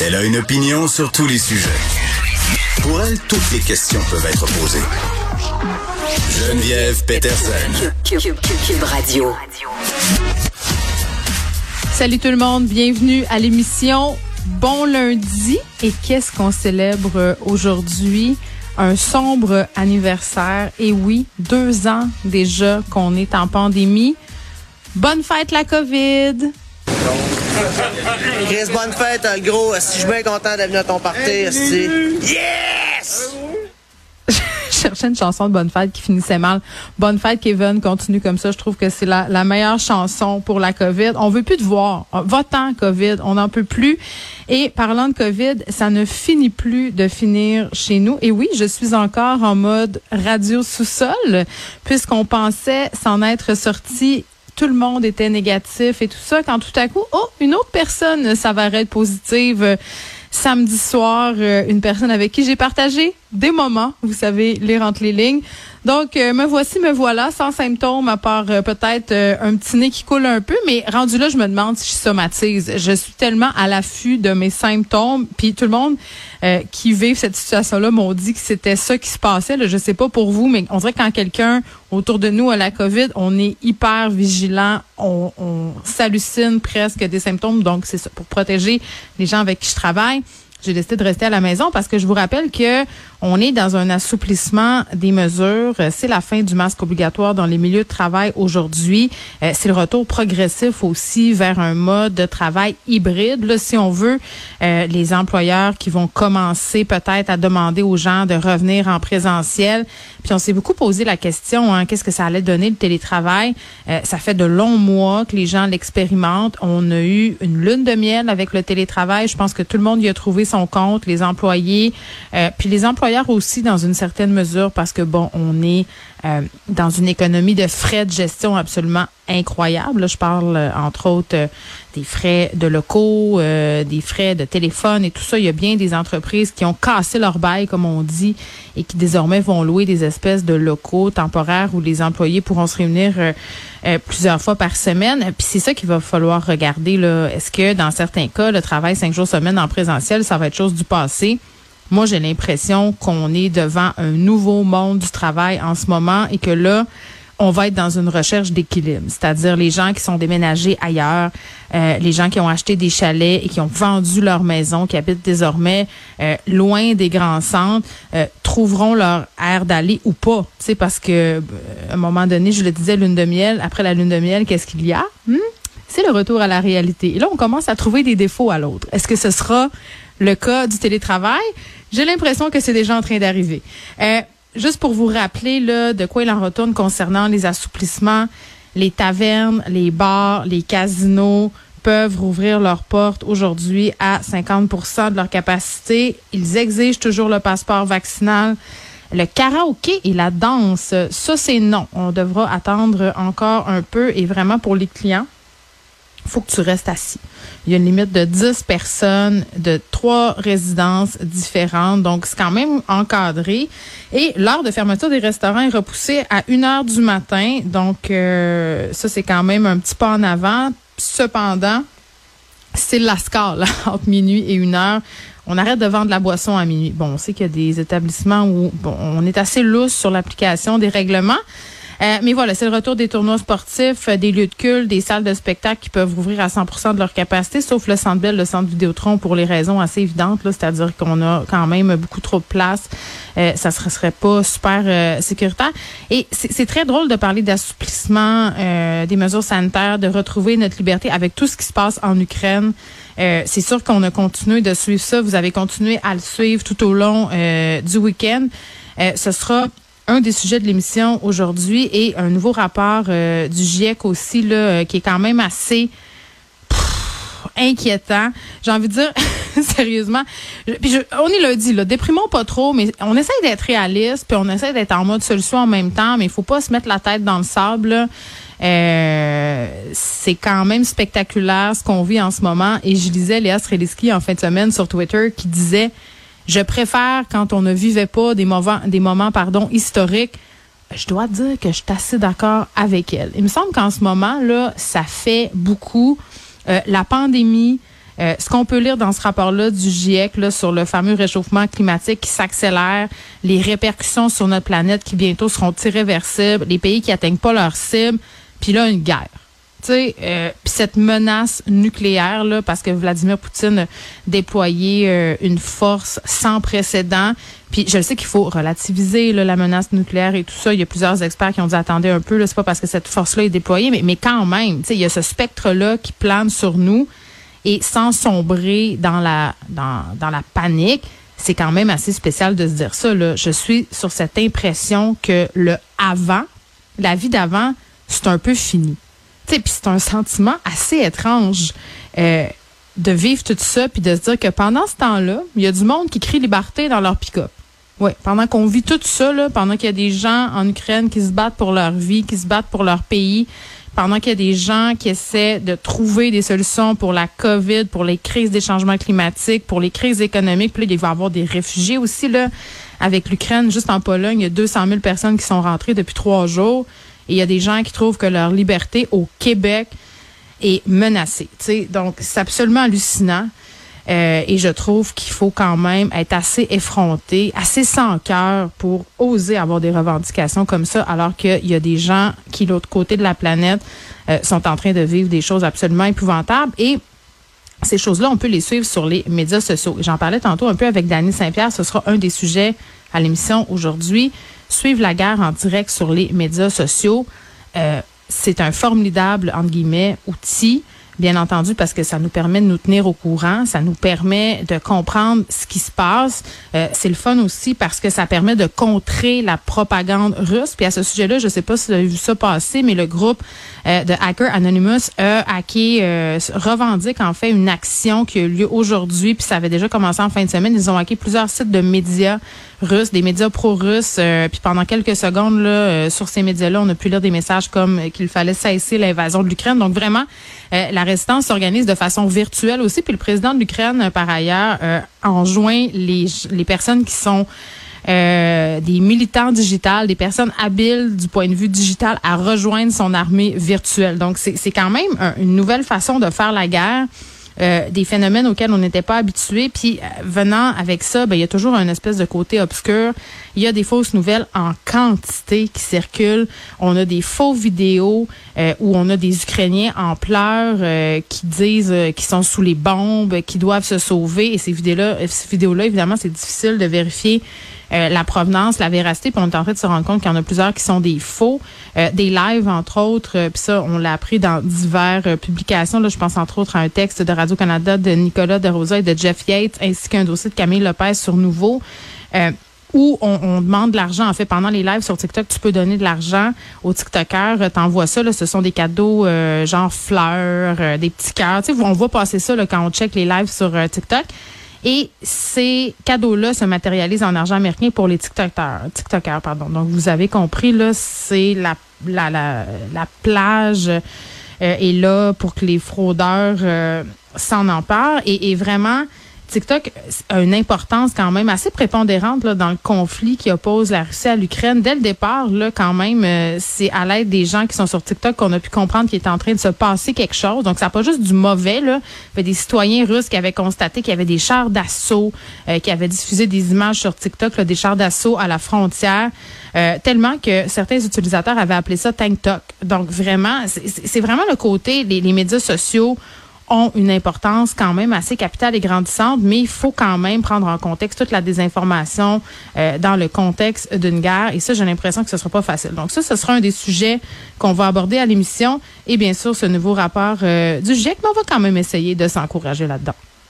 Elle a une opinion sur tous les sujets. Pour elle, toutes les questions peuvent être posées. Geneviève Peterson. Cube, Radio. Salut tout le monde, bienvenue à l'émission Bon lundi. Et qu'est-ce qu'on célèbre aujourd'hui? Un sombre anniversaire. Et oui, deux ans déjà qu'on est en pandémie. Bonne fête la COVID! Chris, bonne fête, euh, gros. Si je suis bien content d'être venu à ton party. Yes! Je cherchais une chanson de Bonne Fête qui finissait mal. Bonne Fête, Kevin, continue comme ça. Je trouve que c'est la, la meilleure chanson pour la COVID. On veut plus te voir. Va-t'en, COVID. On n'en peut plus. Et parlant de COVID, ça ne finit plus de finir chez nous. Et oui, je suis encore en mode radio sous-sol, puisqu'on pensait s'en être sorti tout le monde était négatif et tout ça, quand tout à coup, oh, une autre personne s'avérait être positive. Euh, samedi soir, euh, une personne avec qui j'ai partagé des moments, vous savez, lire entre les lignes. Donc, euh, me voici, me voilà, sans symptômes, à part peut-être un petit nez qui coule un peu, mais rendu là, je me demande si je somatise. Je suis tellement à l'affût de mes symptômes, puis tout le monde qui vit cette situation-là m'ont dit que c'était ça qui se passait. Là, je sais pas pour vous, mais on dirait que quand quelqu'un autour de nous à la COVID, on est hyper vigilant, on, on s'hallucine presque des symptômes. Donc, c'est ça, pour protéger les gens avec qui je travaille j'ai décidé de rester à la maison parce que je vous rappelle que on est dans un assouplissement des mesures. C'est la fin du masque obligatoire dans les milieux de travail aujourd'hui. Euh, c'est le retour progressif aussi vers un mode de travail hybride. Là, si on veut, euh, les employeurs qui vont commencer peut-être à demander aux gens de revenir en présentiel. Puis on s'est beaucoup posé la question, hein, qu'est-ce que ça allait donner le télétravail? Euh, ça fait de longs mois que les gens l'expérimentent. On a eu une lune de miel avec le télétravail. Je pense que tout le monde y a trouvé son compte, les employés, euh, puis les employeurs aussi dans une certaine mesure parce que bon, on est euh, dans une économie de frais de gestion absolument incroyable. Là, je parle euh, entre autres des frais de locaux, des frais de téléphone et tout ça. Il y a bien des entreprises qui ont cassé leur bail, comme on dit, et qui désormais vont louer des espèces de locaux temporaires où les employés pourront se réunir plusieurs fois par semaine. Puis c'est ça qu'il va falloir regarder. Est-ce que dans certains cas, le travail cinq jours semaine en présentiel, ça va être chose du passé? Moi, j'ai l'impression qu'on est devant un nouveau monde du travail en ce moment et que là, on va être dans une recherche d'équilibre, c'est-à-dire les gens qui sont déménagés ailleurs, euh, les gens qui ont acheté des chalets et qui ont vendu leur maison, qui habitent désormais euh, loin des grands centres, euh, trouveront leur air d'aller ou pas. Tu parce que à un moment donné, je le disais, lune de miel. Après la lune de miel, qu'est-ce qu'il y a? Hmm? C'est le retour à la réalité. Et là, on commence à trouver des défauts à l'autre. Est-ce que ce sera le cas du télétravail? J'ai l'impression que c'est déjà en train d'arriver. Juste pour vous rappeler là, de quoi il en retourne concernant les assouplissements, les tavernes, les bars, les casinos peuvent rouvrir leurs portes aujourd'hui à 50% de leur capacité. Ils exigent toujours le passeport vaccinal. Le karaoké et la danse, ça c'est non. On devra attendre encore un peu et vraiment pour les clients, faut que tu restes assis. Il y a une limite de 10 personnes de trois résidences différentes. Donc, c'est quand même encadré. Et l'heure de fermeture des restaurants est repoussée à 1 heure du matin. Donc, euh, ça, c'est quand même un petit pas en avant. Cependant, c'est la scale entre minuit et 1 heure. On arrête de vendre la boisson à minuit. Bon, on sait qu'il y a des établissements où on est assez lousse sur l'application des règlements. Euh, mais voilà, c'est le retour des tournois sportifs, euh, des lieux de culte, des salles de spectacle qui peuvent ouvrir à 100 de leur capacité, sauf le Centre Bell, le Centre Vidéotron, pour les raisons assez évidentes, c'est-à-dire qu'on a quand même beaucoup trop de place. Euh, ça ne serait pas super sécuritaire. Et c'est très drôle de parler d'assouplissement des mesures sanitaires, de retrouver notre liberté avec tout ce qui se passe en Ukraine. c'est sûr qu'on a continué de suivre ça. Vous avez continué à le suivre tout au long du week-end. ce sera un des sujets de l'émission aujourd'hui et un nouveau rapport euh, du GIEC aussi là, euh, qui est quand même assez inquiétant. J'ai envie de dire, sérieusement, on est lundi, là, déprimons pas trop, mais on essaie d'être réaliste, puis on essaie d'être en mode solution en même temps, mais il faut pas se mettre la tête dans le sable. Euh, c'est quand même spectaculaire ce qu'on vit en ce moment. Et je lisais Léa Streliski en fin de semaine sur Twitter qui disait je préfère quand on ne vivait pas des moments, des moments pardon, historiques je dois dire que je suis assez d'accord avec elle. Il me semble qu'en ce moment, là, ça fait beaucoup. Euh, la pandémie, euh, ce qu'on peut lire dans ce rapport-là du GIEC là, sur le fameux réchauffement climatique qui s'accélère, les répercussions sur notre planète qui bientôt seront irréversibles, les pays qui atteignent pas leur cible, puis là, une guerre. Tu sais, euh, cette menace nucléaire, là, parce que Vladimir Poutine a déployé euh, une force sans précédent. Puis je sais qu'il faut relativiser là, la menace nucléaire et tout ça. Il y a plusieurs experts qui ont dit attendez un peu, c'est pas parce que cette force-là est déployée, mais, mais quand même, tu sais, il y a ce spectre-là qui plane sur nous et sans sombrer dans la dans, dans la panique. C'est quand même assez spécial de se dire ça. Là. Je suis sur cette impression que le avant, la vie d'avant, c'est un peu fini. Puis c'est un sentiment assez étrange euh, de vivre tout ça, puis de se dire que pendant ce temps-là, il y a du monde qui crie liberté dans leur pick-up. Oui, pendant qu'on vit tout ça, là, pendant qu'il y a des gens en Ukraine qui se battent pour leur vie, qui se battent pour leur pays, pendant qu'il y a des gens qui essaient de trouver des solutions pour la COVID, pour les crises des changements climatiques, pour les crises économiques, puis là, il va y avoir des réfugiés aussi, là, avec l'Ukraine, juste en Pologne, il y a 200 000 personnes qui sont rentrées depuis trois jours. Et il y a des gens qui trouvent que leur liberté au Québec est menacée. sais. Donc, c'est absolument hallucinant. Euh, et je trouve qu'il faut quand même être assez effronté, assez sans cœur pour oser avoir des revendications comme ça, alors qu'il y a des gens qui, de l'autre côté de la planète, euh, sont en train de vivre des choses absolument épouvantables. Et ces choses-là, on peut les suivre sur les médias sociaux. J'en parlais tantôt un peu avec Dany Saint-Pierre. Ce sera un des sujets à l'émission aujourd'hui suivre la guerre en direct sur les médias sociaux, euh, c'est un formidable, entre guillemets, outil bien entendu, parce que ça nous permet de nous tenir au courant, ça nous permet de comprendre ce qui se passe. Euh, c'est le fun aussi parce que ça permet de contrer la propagande russe. Puis à ce sujet-là, je sais pas si vous avez vu ça passer, mais le groupe euh, de Hacker Anonymous a hacké, euh, revendique en fait une action qui a eu lieu aujourd'hui, puis ça avait déjà commencé en fin de semaine. Ils ont hacké plusieurs sites de médias russes, des médias pro-russes. puis pendant quelques secondes, là, sur ces médias-là, on a pu lire des messages comme qu'il fallait cesser l'invasion de l'Ukraine. Donc vraiment, la résistance s'organise de façon virtuelle aussi. Puis le président de l'Ukraine, par ailleurs, euh, enjoint les, les personnes qui sont euh, des militants digitales, des personnes habiles du point de vue digital à rejoindre son armée virtuelle. Donc, c'est quand même une nouvelle façon de faire la guerre. Euh, des phénomènes auxquels on n'était pas habitué. Puis euh, venant avec ça, ben, il y a toujours un espèce de côté obscur. Il y a des fausses nouvelles en quantité qui circulent. On a des faux vidéos euh, où on a des Ukrainiens en pleurs qui disent qu'ils sont sous les bombes, qui doivent se sauver. Et ces vidéos-là, ces vidéos-là, évidemment, c'est difficile de vérifier euh, la provenance, la véracité, puis on est en train de se rendre compte qu'il y en a plusieurs qui sont des faux, euh, des lives entre autres, euh, puis ça on l'a appris dans diverses publications. Là, je pense entre autres à un texte de Radio Canada de Nicolas de Rosa et de Jeff Yates, ainsi qu'un dossier de Camille Lopez sur Nouveau. où on, demande de l'argent. En fait, pendant les lives sur TikTok, tu peux donner de l'argent aux TikTokers. T'envoies ça, là, ce sont des cadeaux genre fleurs, des petits cœurs. Tu sais, on voit passer ça là, quand on check les lives sur TikTok. Et ces cadeaux-là se matérialisent en argent américain pour les TikTokers. TikTokers pardon. Donc, vous avez compris, là, c'est la, la, la, la plage euh, est là pour que les fraudeurs euh, s'en emparent. Et, et vraiment, TikTok a une importance quand même assez prépondérante dans le conflit qui oppose la Russie à l'Ukraine. Dès le départ, là, quand même, euh, c'est à l'aide des gens qui sont sur TikTok qu'on a pu comprendre qu'il était en train de se passer quelque chose. Donc, ça n'a pas juste du mauvais. Là. Il y des citoyens russes qui avaient constaté qu'il y avait des chars d'assaut, euh, qui avaient diffusé des images sur TikTok, des chars d'assaut à la frontière, euh, tellement que certains utilisateurs avaient appelé ça Tank. Donc, vraiment, c'est vraiment le côté, les médias sociaux ont une importance quand même assez capitale et grandissante, mais il faut quand même prendre en contexte toute la désinformation euh, dans le contexte d'une guerre. Et ça, j'ai l'impression que ce sera pas facile. Donc ça, ce sera un des sujets qu'on va aborder à l'émission. Et bien sûr, ce nouveau rapport euh, du GIEC, mais on va quand même essayer de s'encourager là-dedans.